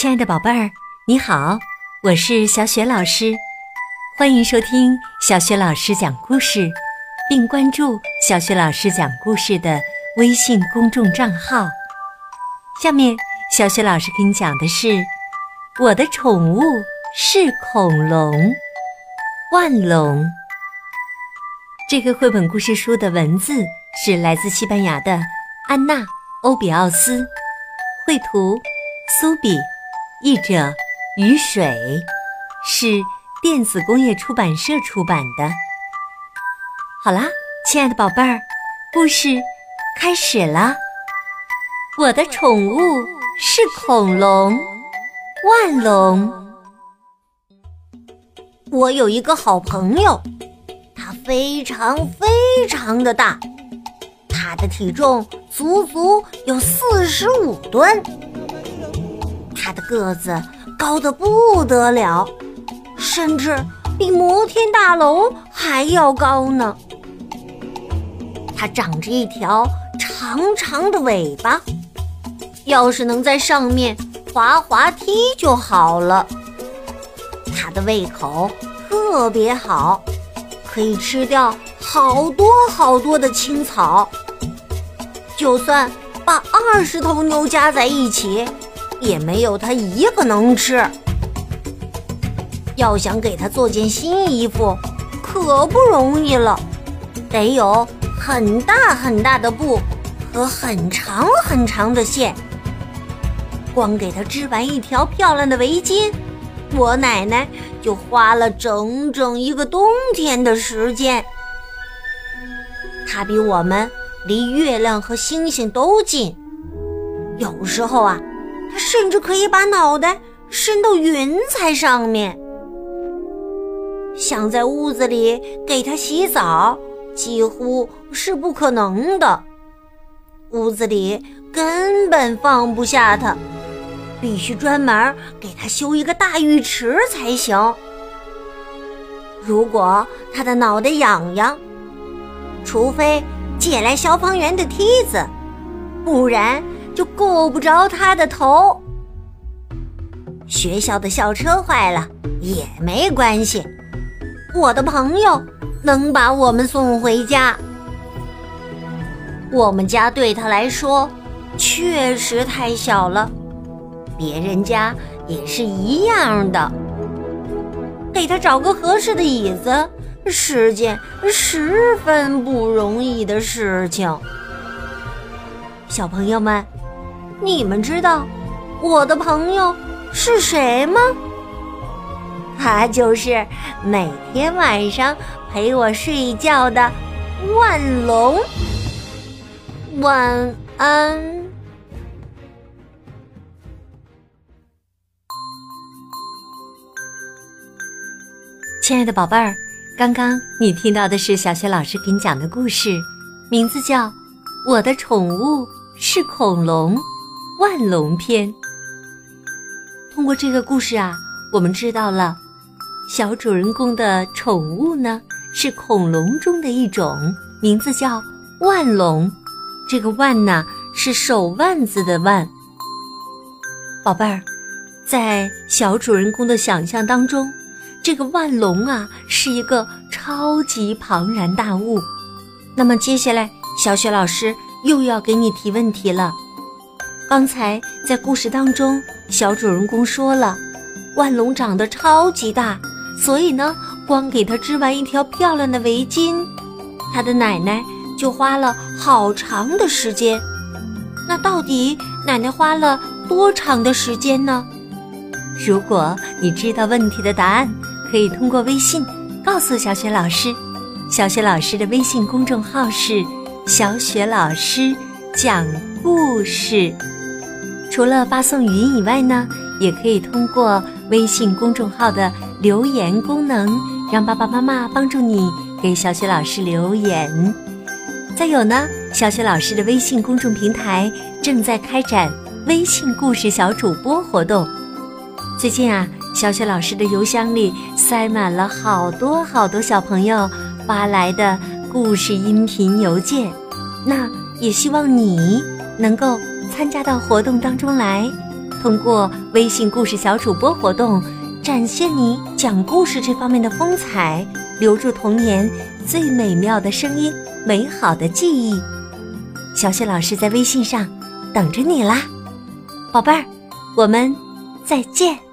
亲爱的宝贝儿，你好，我是小雪老师，欢迎收听小雪老师讲故事，并关注小雪老师讲故事的微信公众账号。下面，小雪老师给你讲的是《我的宠物是恐龙》，万龙。这个绘本故事书的文字是来自西班牙的安娜·欧比奥斯，绘图苏比。译者雨水是电子工业出版社出版的。好啦，亲爱的宝贝儿，故事开始了。我的宠物是恐龙，万龙。我有一个好朋友，它非常非常的大，它的体重足足有四十五吨。它的个子高得不得了，甚至比摩天大楼还要高呢。它长着一条长长的尾巴，要是能在上面滑滑梯就好了。它的胃口特别好，可以吃掉好多好多的青草。就算把二十头牛加在一起。也没有他一个能吃。要想给他做件新衣服，可不容易了，得有很大很大的布和很长很长的线。光给他织完一条漂亮的围巾，我奶奶就花了整整一个冬天的时间。他比我们离月亮和星星都近，有时候啊。它甚至可以把脑袋伸到云彩上面。想在屋子里给它洗澡，几乎是不可能的。屋子里根本放不下它，必须专门给它修一个大浴池才行。如果它的脑袋痒痒，除非借来消防员的梯子，不然。就够不着他的头。学校的校车坏了也没关系，我的朋友能把我们送回家。我们家对他来说确实太小了，别人家也是一样的。给他找个合适的椅子是件十分不容易的事情。小朋友们。你们知道我的朋友是谁吗？他就是每天晚上陪我睡觉的万龙。晚安，亲爱的宝贝儿，刚刚你听到的是小雪老师给你讲的故事，名字叫《我的宠物是恐龙》。万龙篇。通过这个故事啊，我们知道了，小主人公的宠物呢是恐龙中的一种，名字叫万龙。这个“万”呢是手腕子的“腕”。宝贝儿，在小主人公的想象当中，这个万龙啊是一个超级庞然大物。那么接下来，小雪老师又要给你提问题了。刚才在故事当中，小主人公说了，万龙长得超级大，所以呢，光给他织完一条漂亮的围巾，他的奶奶就花了好长的时间。那到底奶奶花了多长的时间呢？如果你知道问题的答案，可以通过微信告诉小雪老师。小雪老师的微信公众号是“小雪老师讲故事”。除了发送语音以外呢，也可以通过微信公众号的留言功能，让爸爸妈妈帮助你给小雪老师留言。再有呢，小雪老师的微信公众平台正在开展微信故事小主播活动。最近啊，小雪老师的邮箱里塞满了好多好多小朋友发来的故事音频邮件，那也希望你能够。参加到活动当中来，通过微信故事小主播活动，展现你讲故事这方面的风采，留住童年最美妙的声音、美好的记忆。小雪老师在微信上等着你啦，宝贝儿，我们再见。